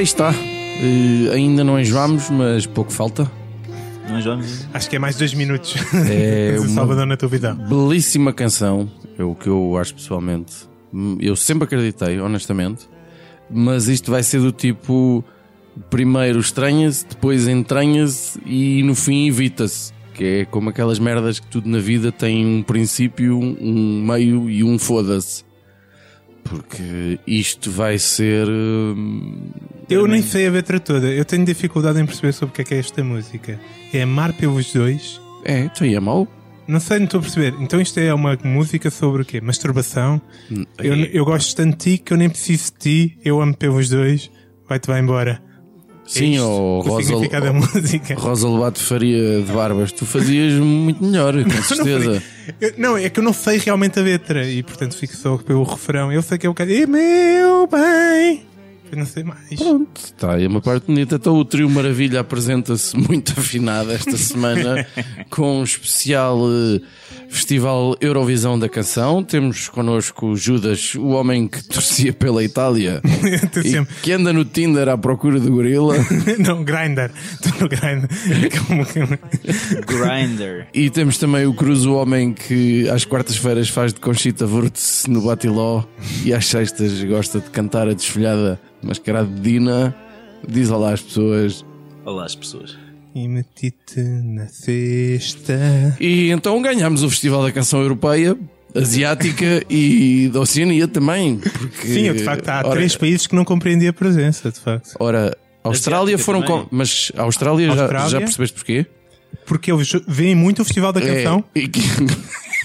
aí está. Eh, ainda não enjoámos, mas pouco falta. Vamos. Acho que é mais dois minutos. É uma- Salvador na tua vida. Belíssima canção, é o que eu acho pessoalmente. Hum, Eu sempre acreditei, honestamente. Mas isto vai ser do tipo: primeiro estranha-se, depois entranha-se e no fim evita-se. Que é como aquelas merdas que tudo na vida tem um princípio, um meio e um foda-se. Porque isto vai ser. hum, Eu nem sei a letra toda. Eu tenho dificuldade em perceber sobre o que é que é esta música. É Amar pelos dois. É, então aí é mau. Não sei, não estou a perceber. Então isto é uma música sobre o quê? Masturbação? Eu, eu gosto tanto de ti que eu nem preciso de ti. Eu amo pelos dois. Vai-te vai embora. Sim, isto, ou o Rosa, Lobato Faria de Barbas, tu fazias muito melhor, com certeza. Eu- não, é que eu não sei realmente a letra e portanto fico só pelo refrão. Eu sei que é o cara. E meu bem. Eu não sei mais. Pronto, está aí uma parte bonita. Então o Trio Maravilha apresenta-se muito afinado esta semana com um especial eh, Festival Eurovisão da Canção. Temos connosco Judas, o homem que torcia pela Itália e que anda no Tinder à procura do gorila. Não, Grindr. Estou no Grindr. Grinder. E temos também o Cruz, o homem que às quartas-feiras faz de Conchita Wurtz no Batiló e às sextas gosta de cantar a desfolhada mascarada de Dina. Diz olá às pessoas. Olá, as pessoas. E meti-te na cesta. E então ganhámos o Festival da Canção Europeia, Asiática e da Oceania também. Porque, Sim, de facto, há ora, três países que não compreendem a presença, de facto. Ora, a Austrália Asiática foram. Com, mas a Austrália, já- Já, Austrália? percebeste porquê? Porque eles veem muito o Festival da Canção. É, e que- É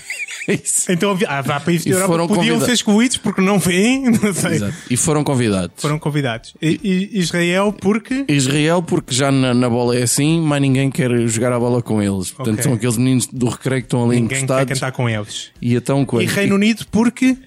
isso. Então há, há países da Europa foram que podiam ser excluídos porque não vêm, não sei. Exato. E foram convidados. Foram convidados. E, e Israel porque. Israel, porque já na, na bola é assim, mais ninguém quer jogar a bola com eles. Portanto, Ok. são aqueles meninos do recreio que estão ali Ninguém quer encostados. cantar com eles. E então, coisa. E Reino Unido porque.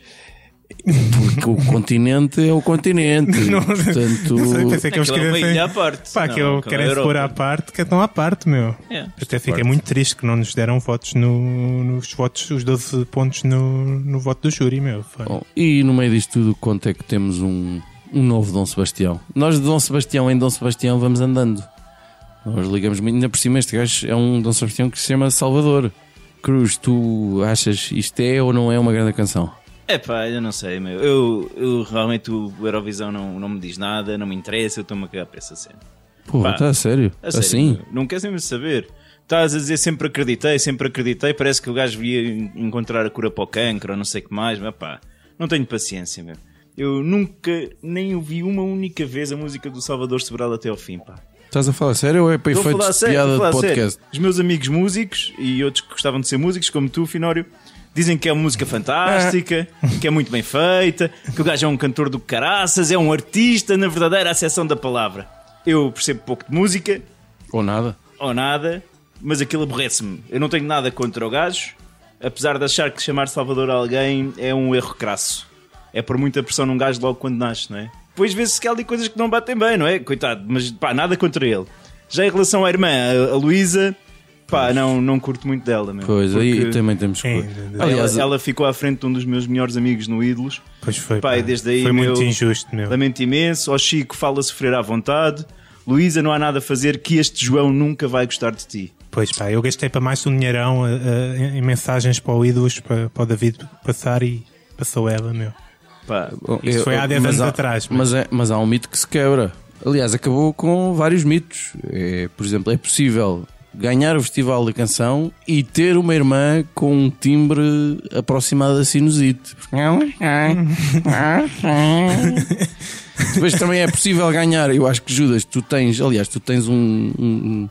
Porque o continente é o continente. Não, Portanto, não sei, pensei que eles é querem ilha à parte. Pá, Não, que eu aquela querem pôr à parte, que estão à parte, meu. É. Até fiquei muito triste que não nos deram votos no, nos votos, os 12 pontos no, no voto do júri, meu. Bom, e no meio disto tudo, quanto é que temos um, um novo Dom Sebastião? Nós de Dom Sebastião em Dom Sebastião vamos andando. Nós ligamos muito, ainda por cima este gajo é um Dom Sebastião que se chama Salvador. Cruz, tu achas isto é ou não é uma grande canção? É pá, eu não sei, meu. Eu, eu realmente o Eurovisão não, não me diz nada, não me interessa, eu estou-me a cagar para essa cena. Pô, Pá, está a sério? A sério, assim? meu. Não queres mesmo saber. Estás a dizer sempre acreditei, sempre acreditei, parece que o gajo ia en- encontrar a cura para o cancro ou não sei o que mais, mas pá, não tenho paciência, meu. Eu nunca nem ouvi uma única vez a música do Salvador Sobral até ao fim, pá. Estás a falar sério ou é para efeitos de sério, piada de falar sério. podcast? Os meus amigos músicos e outros que gostavam de ser músicos, como tu, Finório, dizem que é uma música fantástica, que é muito bem feita, que o gajo é um cantor do caraças, é um artista na verdadeira acessão da palavra. Eu percebo pouco de música, Ou nada? ou nada, mas aquilo aborrece-me. Eu não tenho nada contra o gajo, apesar de achar que chamar Salvador a alguém é um erro crasso. É por muita pressão num gajo logo quando nasce, não é? Depois vê-se que há ali coisas que não batem bem, não é? Coitado, mas pá, nada contra ele. Já em relação à irmã, a, a Luísa, pá, não, não curto muito dela, meu. Pois, aí Porque também temos que. É, Aliás, ela, ela ficou à frente de um dos meus melhores amigos no Ídolos. Pois foi. Pá, pá. e desde aí, foi meu, muito injusto, meu. Lamento imenso. Ao Chico fala sofrer à vontade. Luísa, não há nada a fazer que este João nunca vai gostar de ti. Pois pá, eu gastei para mais de um dinheirão eh, em mensagens para o Ídolos para, para o David passar e passou ela, meu. Pá, Bom, Isso eu- foi há 10 mas anos há- atrás, mas- Mas, é- mas há um mito que se quebra. Aliás, acabou com vários mitos. É, por exemplo, é possível ganhar o Festival da Canção e ter uma irmã com um timbre aproximado da sinusite. Depois também é possível ganhar. Eu acho que Judas, tu tens, aliás, tu tens um. um-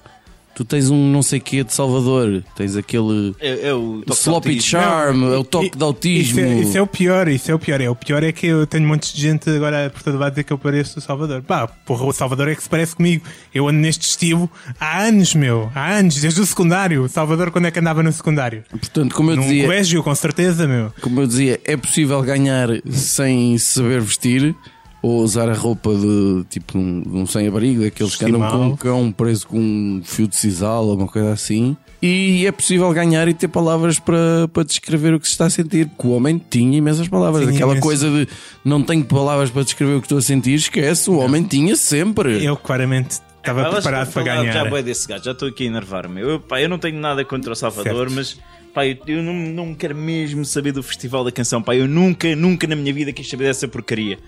Tu tens um não sei quê de Salvador, tens aquele É, é o sloppy charm, é o toque E- de autismo. Isso é, isso é o pior, isso é o pior. É, o pior é que eu tenho um monte de gente agora por todo lado a dizer que eu pareço o Salvador. Pá, porra, o Salvador é que se parece comigo. Eu ando neste estilo há anos, meu. Há anos, desde o secundário. O Salvador, quando é que andava no secundário? Portanto, como eu Num dizia, colégio, com certeza, meu. como eu dizia, é possível ganhar sem saber vestir ou usar a roupa de tipo um, de um sem-abrigo, daqueles que andam com um cão preso com um fio de sisal ou uma coisa assim. E é possível ganhar e ter palavras para, para descrever o que se está a sentir, porque o homem tinha imensas palavras. Tinha Aquela imenso. coisa de não tenho palavras para descrever o que estou a sentir, esquece, o homem tinha sempre. Eu claramente estava Pá, preparado para ganhar. Já boi desse gajo, já estou aqui a enervar-me. Eu, pá, eu não tenho nada contra o Salvador, Certo. mas pá, eu, eu não, não quero mesmo saber do Festival da Canção. Pá, eu nunca, nunca na minha vida quis saber dessa porcaria.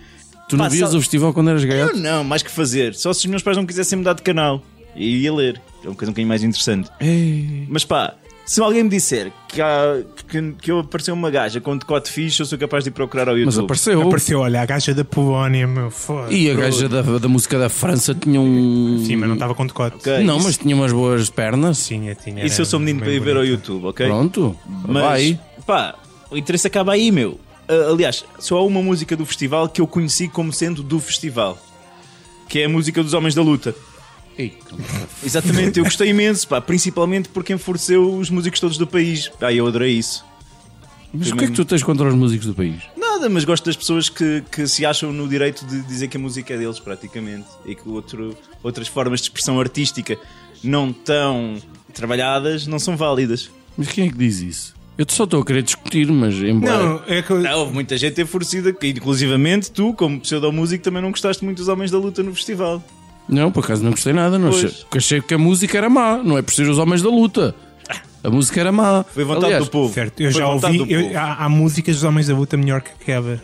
Tu não pá, vias só- o festival quando eras Eu não, mais que fazer. Só se os meus pais não quisessem mudar de canal. E ia ler. É uma coisa um bocadinho mais interessante. Ei. Mas pá, se alguém me disser que, há, que, que eu apareceu uma gaja com um decote fixe, eu sou capaz de ir procurar ao YouTube. Mas apareceu. Apareceu, olha, a gaja da Polónia, meu. Foda. E a gaja da, da música da França tinha um. Sim, mas não estava com decote. Ok, Não, isso- mas tinha umas boas pernas. Tinha, tinha. Isso eu sou menino para ir ver ao YouTube, ok? Pronto, Mas, vai. pá, o interesse acaba aí, meu. Ah, aliás, só há uma música do festival que eu conheci como sendo do festival. Que é a música dos Homens da Luta. Ei, Exatamente, eu gostei imenso, pá, principalmente porque enfureceu os músicos todos do país. Pá, eu adorei isso. Mas o que é que tu tens contra os músicos do país? Nada, mas gosto das pessoas que, que se acham no direito de dizer que a música é deles, praticamente. E que outro, outras formas de expressão artística não tão trabalhadas não são válidas. Mas quem é que diz isso? Eu só estou a querer discutir, mas embora. Não, é que. Ah, houve muita gente enfurecida, que inclusivamente tu, como pseudo-músico, também não gostaste muito dos Homens da Luta no festival. Não, por acaso não gostei nada. Não achei, porque achei que a música era má. Não é por ser os homens da luta. A música era má. Foi vontade Aliás, do povo. Certo, eu Foi já vontade ouvi. do eu- povo. há, há músicas dos Homens da Luta melhor que aquela.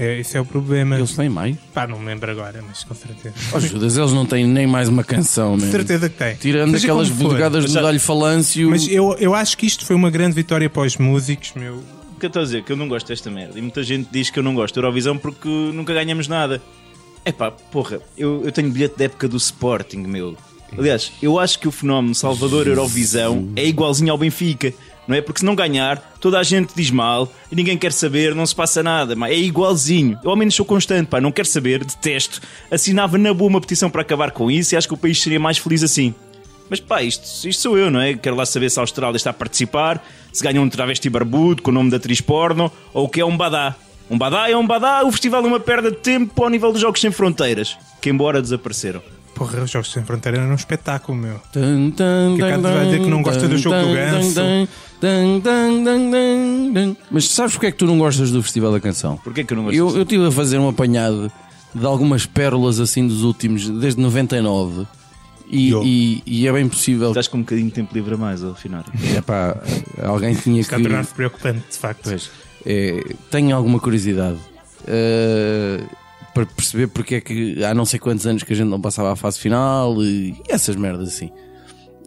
É, esse é o problema. Eles têm mais. Pá, não me lembro agora, mas com certeza. Oh, Judas, eles não têm nem mais uma canção, Com mesmo. certeza que tem. Tirando Seja aquelas bodegadas de já- medalho falâncio. Mas eu, eu acho que isto foi uma grande vitória para os músicos, meu. O que eu estou a dizer? Que eu não gosto desta merda. E muita gente diz que eu não gosto da Eurovisão porque nunca ganhamos nada. É pá, porra, eu, eu tenho bilhete da época do Sporting, meu. Aliás, eu acho que o fenómeno Salvador Eurovisão é igualzinho ao Benfica. Não é? Porque se não ganhar, toda a gente diz mal e ninguém quer saber, não se passa nada. Mas é igualzinho. Eu ao menos sou constante, pá, não quero saber, detesto. Assinava na boa uma petição para acabar com isso e acho que o país seria mais feliz assim. Mas pá, isto, isto sou eu, não é? Quero lá saber se a Austrália está a participar, se ganha um travesti barbudo com o nome da atriz porno ou o que é um badá. Um badá é um badá, o festival é uma perda de tempo ao nível dos Jogos Sem Fronteiras, que embora desapareceram. Porra, os Jogos Sem Fronteira era um espetáculo, meu. Tan, tan, Que vai dizer que não gosta do jogo do ganso. Mas sabes porque é que tu não gostas do Festival da Canção? Porquê que eu não gosto Eu, eu estive a fazer um apanhado de algumas pérolas assim dos últimos, desde 99. E, e, e é bem possível. Estás com um bocadinho de tempo livre a mais ao final. Epá, alguém tinha Está a que. tornar-se preocupante, de facto. Pois, é, tenho alguma curiosidade eh, para perceber porque é que há não sei quantos anos que a gente não passava à fase final e, e essas merdas assim.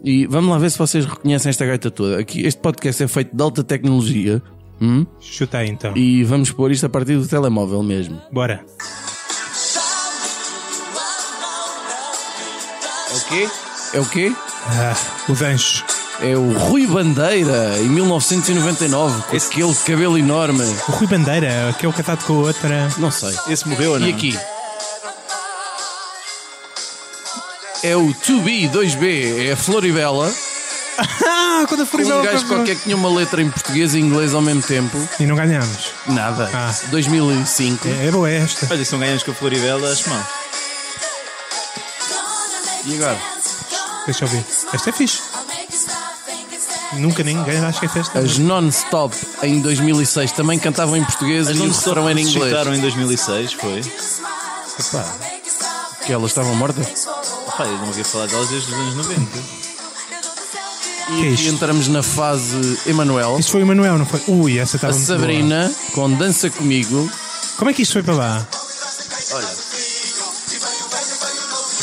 E vamos lá ver se vocês reconhecem esta gaita toda. Aqui, este podcast é feito de alta tecnologia hum? Chuta aí então. e vamos pôr isto a partir do telemóvel mesmo. Bora. É o quê? É o quê? Ah, os anjos. É o Rui Bandeira em 1999 com aquele cabelo enorme. O Rui Bandeira, aquele casado com a outra. Não sei. Esse morreu ou não? E aqui? É o 2B, 2B, é a Floribela. Ah, quando a Um Floribela gajo passou. qualquer que tinha uma letra em português e inglês ao mesmo tempo. E não ganhamos. Nada. Ah. 2005. É, é boa esta. Olha, se não ganhamos com a Floribela, acho mal. E agora? Deixa eu ver. Esta é fixe. Nunca ninguém vai esquecer esta. As Non-Stop em 2006 também cantavam em português As e o não refrão era em inglês. ressuscitaram em 2006, foi? Epá, que elas estavam mortas. Pá, eu não ouvi falar delas desde os anos 90. Que é E aqui entramos na fase Emanuel. Isto foi o Manuel, não foi? Ui, essa A estava muito boa. Sabrina com Dança Comigo. Como é que isto foi para lá?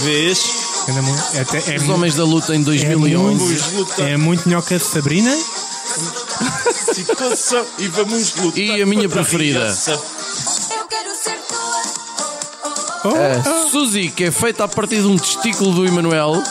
Vês? Mu- é até- é Os mu- Homens da Luta em é 2011. muito, é muito melhor que a Sabrina. E vamos lutar. E a minha preferida? reação. Eu quero ser tua. Oh, A Suzy, que é feita a partir de um testículo do Emanuel.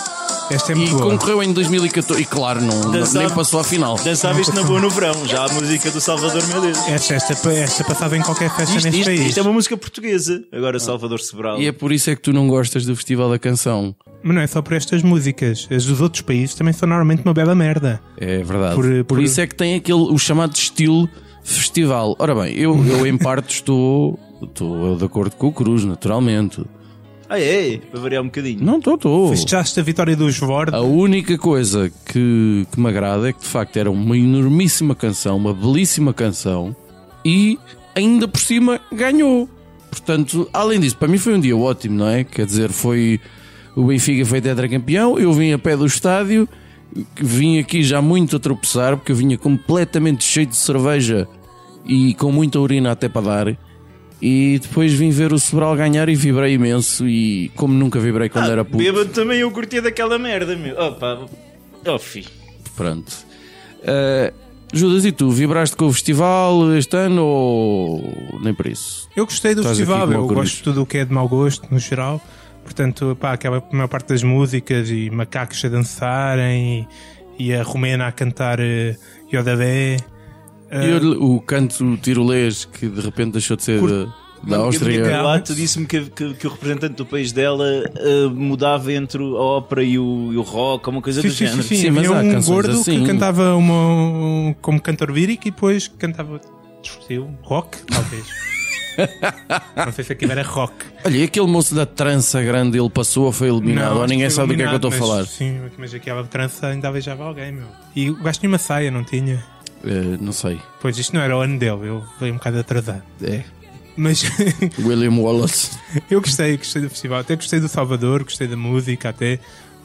Esta é E muito boa. concorreu em 2014. E claro, não, não- Dançava- nem passou à final. Dançava isto na boa no verão, já a música do Salvador, meu Deus. Esta, esta, esta passava em qualquer festa Isto, neste isto- país. isto é uma música portuguesa. Agora Salvador Sobral. E é por isso é que tu não gostas do Festival da Canção. Mas não é só por estas músicas. As dos outros países também são normalmente uma bela merda. É verdade. Por- Por, por- isso é que tem aquele, o chamado estilo festival. Ora bem, eu, eu em parte estou, estou de acordo com o Cruz, naturalmente. Ah, é? Para variar um bocadinho. Não, estou, estou. Festejaste a vitória dos Vord. A única coisa que, que me agrada é que de facto era uma enormíssima canção, uma belíssima canção e ainda por cima ganhou. Portanto, além disso, para mim foi um dia ótimo, não é? Quer dizer, foi o Benfica foi tetracampeão, eu vim a pé do estádio, vim aqui já muito a tropeçar, porque eu vinha completamente cheio de cerveja e com muita urina até para dar. E depois vim ver o Sobral ganhar e vibrei imenso e como nunca vibrei quando era puto. Bêbado também eu curtia daquela merda, meu. Opa, oh, fi. Pronto. Uh, Judas, e tu? Vibraste com o festival este ano ou nem por isso? Eu gostei do Estás festival, eu gosto de tudo o que é de mau gosto, no geral. Portanto, pá, aquela maior parte das músicas e macacos a dançarem e, e a romena a cantar uh, Yodadé. E o, o canto tirolês que de repente deixou de ser Curto. da, da A minha Áustria. relato disse-me que, que- que o representante do país dela eh, mudava entre a ópera e o, e o rock, ou uma coisa Sim, do sim, sim, género. sim. Sim, mas Havia há um gordo assim. que cantava uma, um- como cantor lírico e depois cantava distorsivo, rock, talvez. Não sei se aquilo era rock. Olha, e aquele moço da trança grande, ele passou ou foi eliminado? ou acho ninguém sabe do que é que eu estou a falar? mas, Sim, mas aquela trança ainda beijava alguém, meu. E o gajo tinha uma saia, não tinha? Eh, não sei. Pois isto não era o ano dele, eu veio um bocado atrasado. É. Mas William Wallace. eu gostei, gostei do festival. Até gostei do Salvador, gostei da música, até.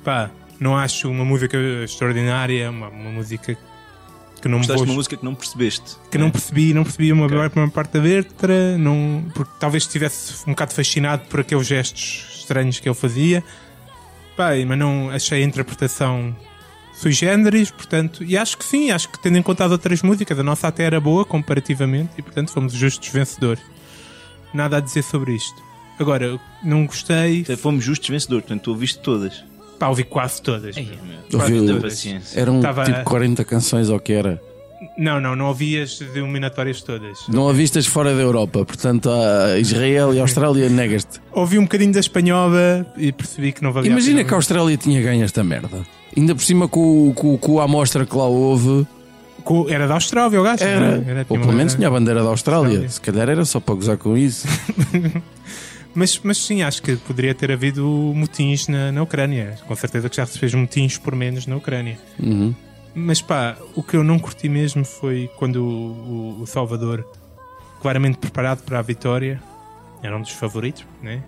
Pá, não acho uma música extraordinária, uma, uma música que não me Gostaste vou- de uma música que não percebeste. que não percebi, não percebi uma, uma parte da letra, não, porque talvez estivesse um bocado fascinado por aqueles gestos estranhos que ele fazia. Pá, mas não achei a interpretação sui generis, portanto, e acho que sim, acho que tendo em conta as outras músicas, a nossa até era boa comparativamente e portanto fomos justos vencedores. Nada a dizer sobre isto. Agora, não gostei, Então, Fomos justos vencedores, portanto tu ouviste todas. pá, ouvi quase todas. Ouviu- Muita paciência. Eram Tava- tipo 40 canções ou que era. Não, não, não ouvi as eliminatórias todas. Não a vistas fora da Europa, portanto a Israel e a Austrália negas-te. Ouvi um bocadinho da espanhola e percebi que não valia a Imagina pena. que a Austrália tinha ganho esta merda. Ainda por cima com, com, com a amostra que lá houve, Era da Austrália, o gajo. era. é? ou tinha pelo menos tinha a bandeira da Austrália. Austrália. Se calhar era só para gozar com isso. Mas, mas sim, acho que poderia ter havido motins na, na Ucrânia. Com certeza que já se fez motins por menos na Ucrânia. Uhum. Mas pá, o que eu não curti mesmo foi quando o, o- o Salvador, claramente preparado para a vitória, era um dos favoritos, né?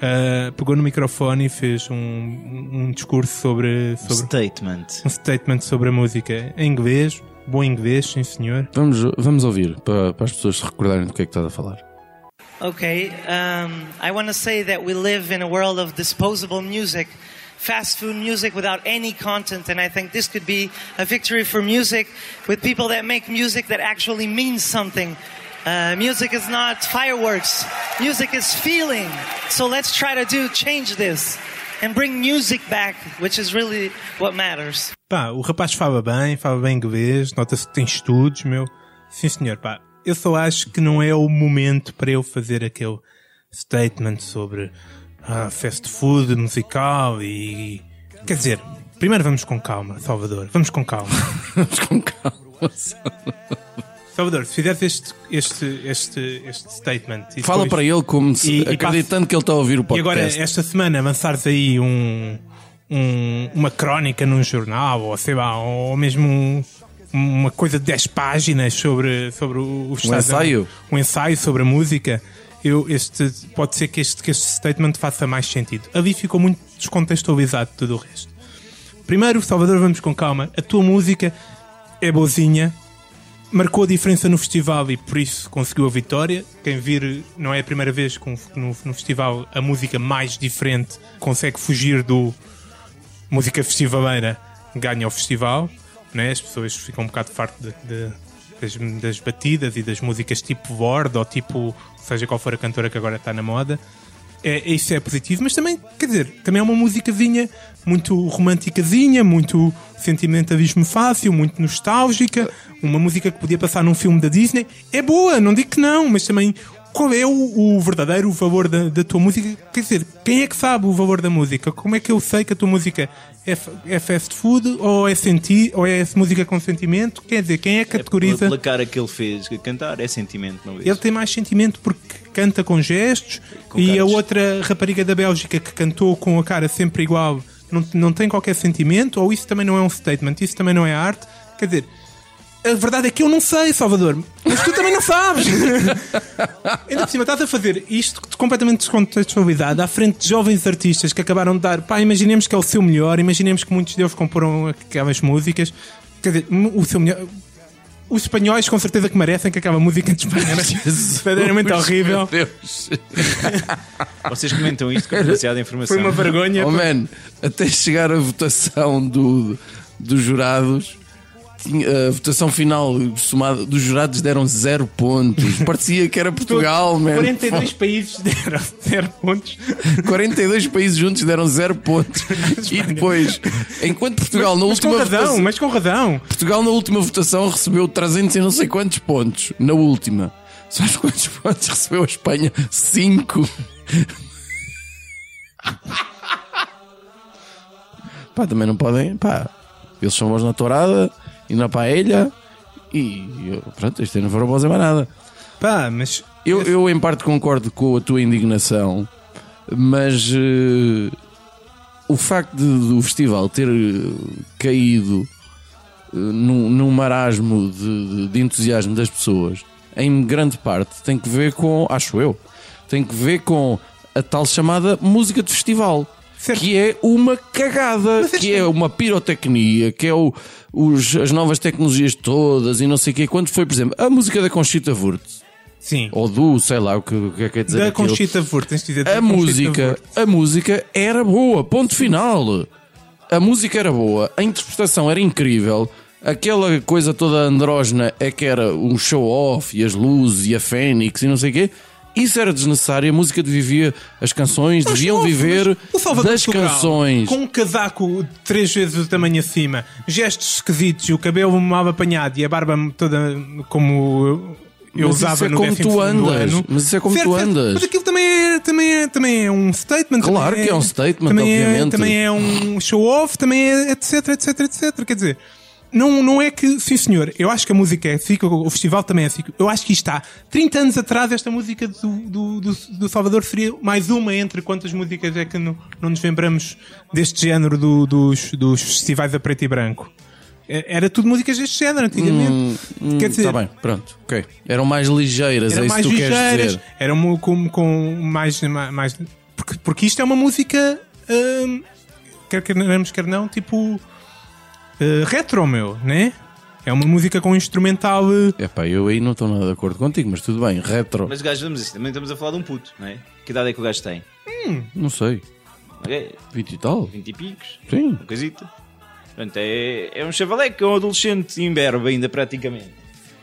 Ah, pegou no microfone e fez um, um- um discurso sobre, sobre Statement. um statement sobre a música em inglês, bom inglês, sim senhor. Vamos, vamos ouvir para, para as pessoas se recordarem do que é que estás a falar. Okay, um, I want to say that we live in a world of disposable music, fast food music without any content, and I think this could be a victory for music with people that make music that actually means something. Uh, music is not fireworks. Music is feeling. So let's try to do change this and bring music back, which is really what matters. Pá, o rapaz fala bem, fala bem inglês, nota-se que tem estudos, meu. Sim, senhor, pá. Eu só acho que não é o momento para eu fazer aquele statement sobre ah, fast food musical e. Quer dizer, primeiro vamos com calma, Salvador. Vamos com calma. Vamos com calma. Salvador, se fizeres este, este, este, este statement. e Fala depois- para ele como se, E- e acreditando que ele está a ouvir o E podcast. agora, esta semana, avançares aí um, um- uma crónica num jornal, ou sei lá, ou mesmo um- uma coisa de 10 páginas sobre, sobre o, o estado da- ensaio? um ensaio sobre a música. Eu, este, pode ser que este, que este statement faça mais sentido. Ali ficou muito descontextualizado tudo o resto. Primeiro, Salvador, vamos com calma. A tua música é boazinha, marcou a diferença no festival e por isso conseguiu a vitória. Quem vir, não é a primeira vez que no, festival a música mais diferente consegue fugir do música festivaleira, ganha o festival. Né? As pessoas ficam um bocado farto de, de- das, das batidas e das músicas tipo Word ou tipo, seja qual for a cantora que agora está na moda. É, isso é positivo, mas também, quer dizer, também é uma musicazinha muito românticazinha, muito sentimentalismo fácil, muito nostálgica, uma música que podia passar num filme da Disney. É boa, não digo que não, mas também qual é o, o verdadeiro valor da, da, tua música? Quer dizer, quem é que sabe o valor da música? Como é que eu sei que a tua música é, é fast food ou é senti ou é música com sentimento? Quer dizer, quem é que categoriza? É pela cara que ele fez cantar, é sentimento, não é? Ele tem mais sentimento porque canta com gestos com e a outra rapariga da Bélgica que cantou com a cara sempre igual não, não tem qualquer sentimento ou isso também não é um statement, isso também não é arte? Quer dizer, a verdade é que eu não sei, Salvador. Mas tu também não sabes. Ainda por cima, estás a fazer isto completamente descontextualizado à frente de jovens artistas que acabaram de dar. Pá, imaginemos que é o seu melhor, imaginemos que muitos deles comporam aquelas músicas. Quer dizer, o seu melhor. Os espanhóis com certeza que merecem que aquela música de Espanha verdadeiramente horrível. Vocês comentam isto com demasiada informação. Foi uma vergonha. Oh man, até chegar a votação do, dos jurados a votação final somada dos jurados deram 0 pontos. Parecia que era Portugal, man. 42 países deram 0 pontos. 42 países juntos deram 0 pontos. e depois, enquanto Portugal mas, na mas última com razão, votação, mas com razão. Portugal na última votação recebeu 300 e não sei quantos pontos. Na última. Sabes quantos pontos recebeu a Espanha? 5. pá, também não podem. Pá, eles são bons na tourada e na paella e eu, pronto, isto não foram bons mais nada. Pá, mas. Eu, eu em parte concordo com a tua indignação, mas uh, o facto de, do festival ter eh, caído uh, num, num marasmo de, de entusiasmo das pessoas, em grande parte tem que ver com, acho eu, tem que ver com a tal chamada música de festival. Certo. Que é uma cagada, que é uma pirotecnia, que é o, os, as novas tecnologias todas e não sei o quê. Quando foi, por exemplo, a música da Conchita Wurst. Sim. Ou do, sei lá o que, o que é que quer dizer. Da aquilo. Conchita Wurst, tens de dizer. A música, a música era boa, ponto final. A música era boa, a interpretação era incrível. Aquela coisa toda andrógena é que era um show-off e as luzes e a Fênix e não sei o quê. Isso era desnecessário, a música vivia, as canções mas deviam viver das canções. Com um casaco três vezes o tamanho acima, gestos esquisitos, o cabelo mal apanhado e a barba toda como eu mas usava isso é no como tu andas. Ano. Mas isso é como certo, tu andas. Mas aquilo também é, também é, também é um statement. Claro que é, é, um statement, também obviamente. É, também é um show-off, também é etc, etc, etc. Quer dizer, não, não é que, sim senhor, eu acho que a música é assim, o festival também é assim. Eu acho que está 30 anos atrás, esta música do, do, do, do, Salvador seria mais uma entre quantas músicas é que não, não nos lembramos deste género do, dos, dos festivais a preto e branco. É, era tudo músicas deste género antigamente. Hum, hum, Quer dizer, tá bem, pronto, ok. Eram mais ligeiras, eram é mais isso que tu queres dizer. Eram com, com mais. mais porque, porque isto é uma música. Hum, quer queremos, quer não, tipo uh, retro, meu, né? É uma música com instrumental. Uh... Epá, eu aí não estou nada de acordo contigo, mas tudo bem, retro. Mas gajo, vamos assim, também estamos a falar de um puto, não é? Que idade é que o gajo tem? Hum, não sei. Okay. 20 e tal? 20 e picos? Sim. Uma coisita. Portanto, é, é um chavaleque, é um adolescente imberbe ainda praticamente.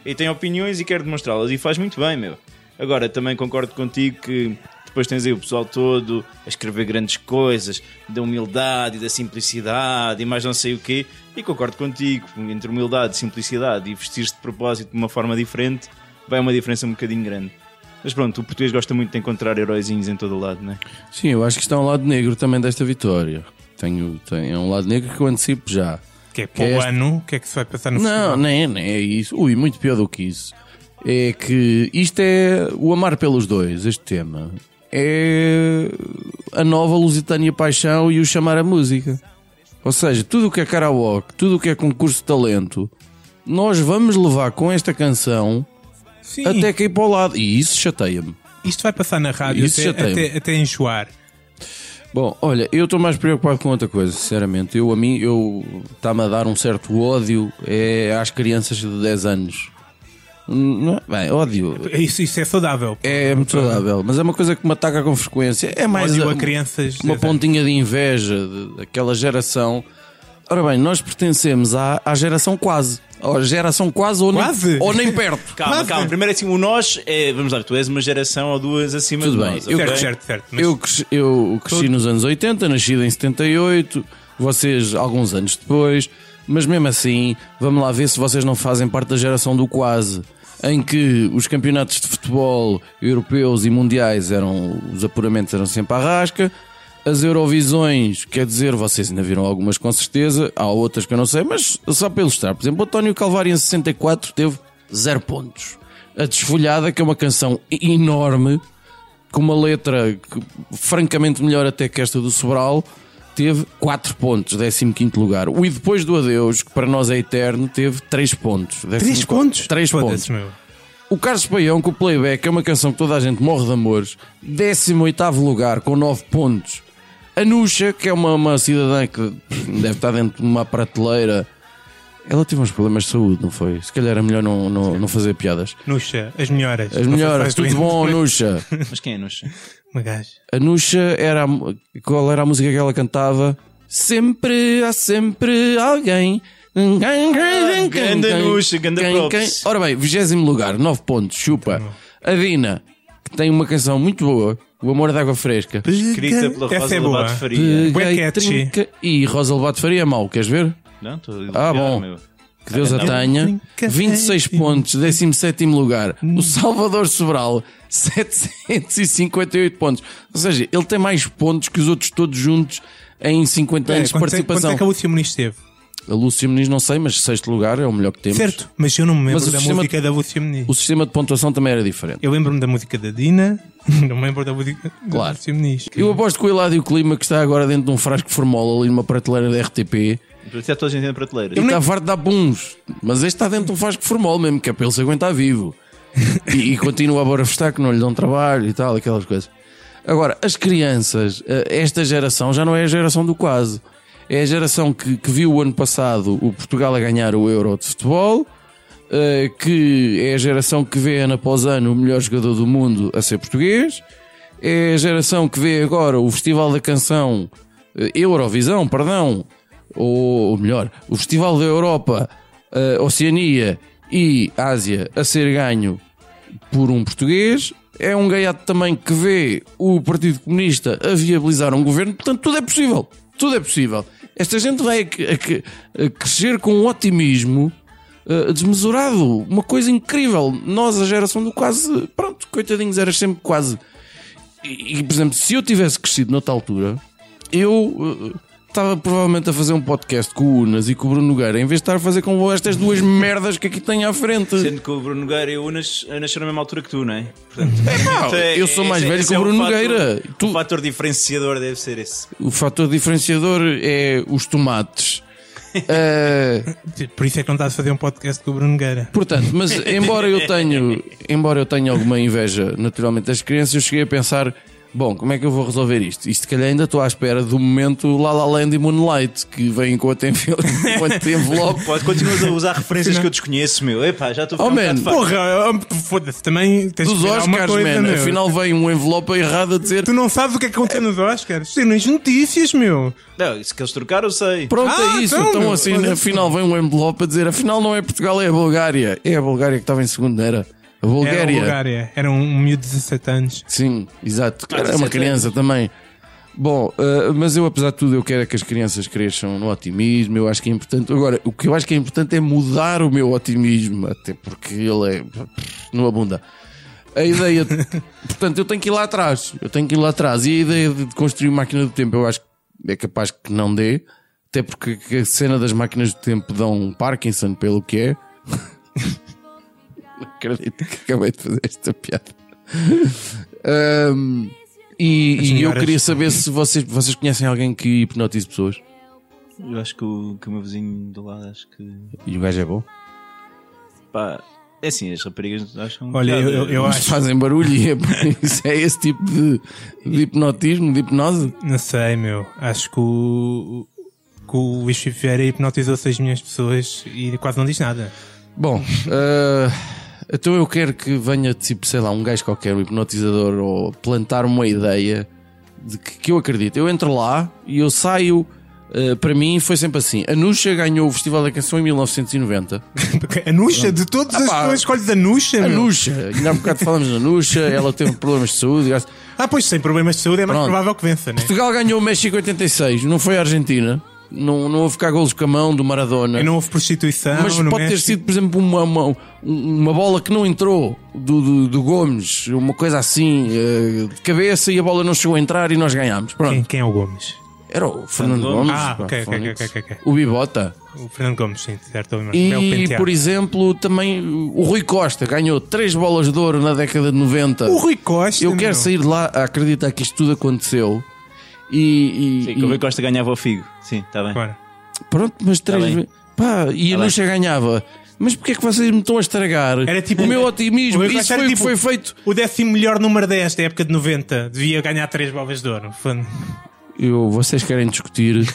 E tem opiniões e quer demonstrá-las e faz muito bem, meu. Agora, também concordo contigo que depois tens aí o pessoal todo a escrever grandes coisas, da humildade e da simplicidade e mais não sei o quê. E concordo contigo, entre humildade, simplicidade e vestir-se de propósito de uma forma diferente, vai uma diferença um bocadinho grande. Mas pronto, o português gosta muito de encontrar heróizinhos em todo o lado, não é? Sim, eu acho que está um lado negro também desta vitória. Tenho, tenho é um lado negro que eu antecipo já. Que é para o ano, o que é que se vai passar no Não, nem, nem é isso. Ui, muito pior do que isso. É que isto é o amar pelos dois, este tema é a nova Lusitânia Paixão e o chamar a música. Ou seja, tudo o que é karaoke, tudo o que é concurso de talento, nós vamos levar com esta canção Sim. até cair para o lado. E isso chateia-me. Isto vai passar na rádio até, até, até enjoar. Bom, olha, eu estou mais preocupado com outra coisa, sinceramente. Eu, a mim, eu está-me a dar um certo ódio é, às crianças de 10 anos. Não, bem, ódio. Isso, isso é saudável. É muito saudável, mas é uma coisa que me ataca com frequência. É mais ódio a, a crianças. Uma pontinha de inveja daquela geração. Ora bem, nós pertencemos à, à geração quase. Ou geração quase ou, Quase? Nem, ou nem perto. Calma, Quase. calma. Primeiro assim, o nós é. Vamos lá, tu és uma geração ou duas acima Tudo de bem, nós. eu-? Certo, certo, certo. Mas Eu cresci, eu cresci nos anos 80, nascido em 78, vocês alguns anos depois, mas mesmo assim, vamos lá ver se vocês não fazem parte da geração do quase, em que os campeonatos de futebol europeus e mundiais eram, os apuramentos eram sempre à rasca, as Eurovisões, quer dizer, vocês ainda viram algumas com certeza, há outras que eu não sei, mas só para ilustrar, por exemplo, António Calvário em 64 teve zero pontos. A Desfolhada, que é uma canção enorme, com uma letra que, francamente melhor até que esta do Sobral, teve 4 pontos, 15 lugar. O E depois do Adeus, que para nós é eterno, teve 3 pontos. 3 pontos? 3 Foda-se, pontos. O Carlos Paião, com o Playback, é uma canção que toda a gente morre de amores. 18 lugar, com 9 pontos. A Nuxa, que é uma, uma cidadã que deve estar dentro de uma prateleira. Ela teve uns problemas de saúde, não foi? Se calhar é melhor não, não, não fazer piadas. Nuxa, as melhoras. As faz tudo bom, Nuxa? Mas quem é nos? Uma gaja. A Nuxa era. a Qual era a música que ela cantava? Sempre há sempre alguém. ganda Nuxa, ganda Quem- props. quem- Ora bem, vigésimo lugar, 9 pontos, chupa. A Dina, que tem uma canção muito boa, O Amor de Água Fresca. Escrita pela Rosa é boa. Lobato Faria. Peguei, trinca- E Rosa Lobato Faria é mau, queres ver? Não, estou Ah, bom. meu. Que Deus a tenha. Trinca- 26 pontos, 17 lugar. O Salvador Sobral, 758 pontos. Ou seja, ele tem mais pontos que os outros todos juntos em 50 É, anos de quanto, é, quanto participação. é que a Lúcia Muniz teve? A Lúcia Muniz não sei, mas sexto lugar é o melhor que temos. Certo, mas eu não me lembro da sistema- música da Lúcia Muniz. O sistema de pontuação também era diferente. Eu lembro-me da música da Dina, não me lembro da música Claro. da Lúcia Muniz. Eu aposto que o Eladio Clima, que está agora dentro de um frasco de formol ali numa prateleira da RTP, Parecia toda a gente na prateleira. e está farto de dar puns. Mas este está dentro de um frasco de formol mesmo, que é para ele se aguentar vivo. E, e continua a borafestar que não lhe dão trabalho e tal, aquelas coisas. Agora, as crianças, eh, esta geração já não é a geração do quase. É a geração que, que viu o ano passado o Portugal a ganhar o Euro de futebol, eh, que é a geração que vê ano após ano o melhor jogador do mundo a ser português, é a geração que vê agora o Festival da Canção, eh, Eurovisão, perdão, ou, melhor, o Festival da Europa, Oceania e Ásia a ser ganho por um português. É um gaiato também que vê o Partido Comunista a viabilizar um governo. Portanto, tudo é possível. Tudo é possível. Esta gente vai a, a- a crescer com um otimismo eh, desmesurado. Uma coisa incrível. Nós, a geração do quase. Pronto, coitadinhos, era sempre quase. E, e, por exemplo, se eu tivesse crescido noutra altura, eu eh, estava provavelmente a fazer um podcast com o Unas e com o Bruno Nogueira, em vez de estar a fazer com estas duas merdas que aqui tenho à frente. Sendo que o Bruno Nogueira e o Unas nasceram na mesma altura que tu, não é? Portanto, pá, eu sou mais esse- velho esse que o é Bruno fator- Nogueira. Tu- O fator diferenciador deve ser esse. O fator diferenciador é os tomates. Eh, Por isso é que não estás a fazer um podcast com o Bruno Gueira. portanto, mas embora eu tenho, embora eu tenha alguma inveja naturalmente das crianças, eu cheguei a pensar, bom, como é que eu vou resolver isto? Isto se calhar ainda estou à espera do momento La La Land e Moonlight, que vem com a envelope. Pode, continuas a usar referências que eu desconheço, meu. Epá, já estou a Oh, um man. Porra, oh, foda-se, também tens Dos Oscars, coisa, man. meu. Afinal vem um envelope errado a dizer Tu não sabes o que é que aconteceu nos Oscars? Sim, nas notícias, meu. Não, isso que eles trocaram, eu sei. Pronto, Ah, é isso. então, Então, assim, afinal vem um envelope a dizer: afinal não é Portugal, é a Bulgária. É a Bulgária que estava em segundo, não era? Era Bulgária. Bulgária. Era um, um miúdo de 17 anos. Sim, exato. Ah, Era uma 17 criança também. Bom, eh, mas eu, apesar de tudo, eu quero é que as crianças cresçam no otimismo. Eu acho que é importante. Agora, o que eu acho que é importante é mudar o meu otimismo, até porque ele é. não abunda. A ideia. portanto, eu tenho que ir lá atrás. Eu tenho que ir lá atrás. E a ideia de construir máquina do tempo, eu acho que é capaz que não dê. Até porque a cena das máquinas do tempo dão Parkinson, pelo que é. Não acredito que acabei de fazer esta piada. Ahm, e, e eu queria saber se vocês, vocês conhecem alguém que hipnotize pessoas. Eu acho que o, que o meu vizinho do lado, acho que. E o gajo é bom. Pá, é assim, as raparigas acham. Olha, eu- eu- eu Mas acho- fazem barulho e é, isso é esse tipo de, de hipnotismo, de hipnose. Não sei, meu. Acho que o, que o Luís Filipe Vieira hipnotizou 6 milhões de pessoas e quase não diz nada. Bom, ah, então eu quero que venha, tipo, sei lá, um gajo qualquer, um hipnotizador, ou plantar uma ideia de que, que eu acredito. Eu entro lá e eu saio Uh, para mim foi sempre assim. A Nuxa ganhou o Festival da Canção em 1990. A Nuxa, de todas as Ah, pá. pessoas escolhes a Nuxa, A meu. Nuxa, ainda há bocado falamos da Nuxa, ela teve problemas de saúde. gasto- Ah, pois sem problemas de saúde é mais Pronto. provável que vença, né? Portugal ganhou o México 86, não foi a Argentina. Não, não houve cá golos com a mão do Maradona. E não houve prostituição. Mas no pode ter México. sido, por exemplo, uma, uma, uma bola que não entrou do, do, do Gomes, uma coisa assim, eh, de cabeça e a bola não chegou a entrar e nós ganhámos. Pronto. Quem, quem é o Gomes? Era o Fernando Gomes. Gomes. Ah, pá, ok, ok, ok, ok, ok. O Bibota. O Fernando Gomes, sim, certo. Belo E, por exemplo, também o Rui Costa ganhou três bolas de ouro na década de 90. O Rui Costa. Eu quero meu. sair de lá a acreditar que isto tudo aconteceu. E, e- Sim, e- que o Rui Costa ganhava o Figo. Sim, está bem. Bora. pronto, mas três Tá bem. vezes. Pá, e a Tá Nuxa ganhava. Mas porquê é que vocês me estão a estragar Era tipo- o meu o otimismo? Rui Isso Costa foi o tipo foi feito. O décimo melhor número 10 da época de 90. Devia ganhar três bolas de ouro. Foi- Eu, vocês querem discutir,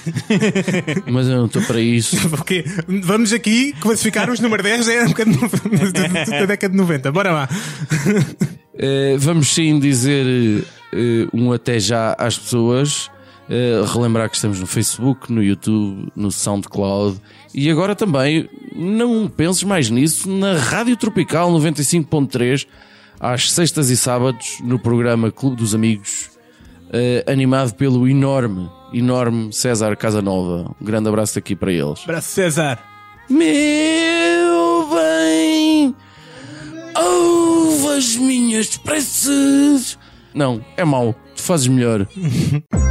mas eu não estou para isso. Porque vamos aqui classificar os número 10 da época de da década de 90. Bora lá. Eh, vamos sim dizer um até já às pessoas. Eh, relembrar que estamos no Facebook, no YouTube, no SoundCloud e agora também, não penses mais nisso, na Rádio Tropical 95.3, às sextas e sábados, no programa Clube dos Amigos, eh, animado pelo enorme, enorme César Casanova. Um grande abraço daqui para eles. Abraço, César. Meu bem, ouve as minhas preces. Não, é mau, tu fazes melhor.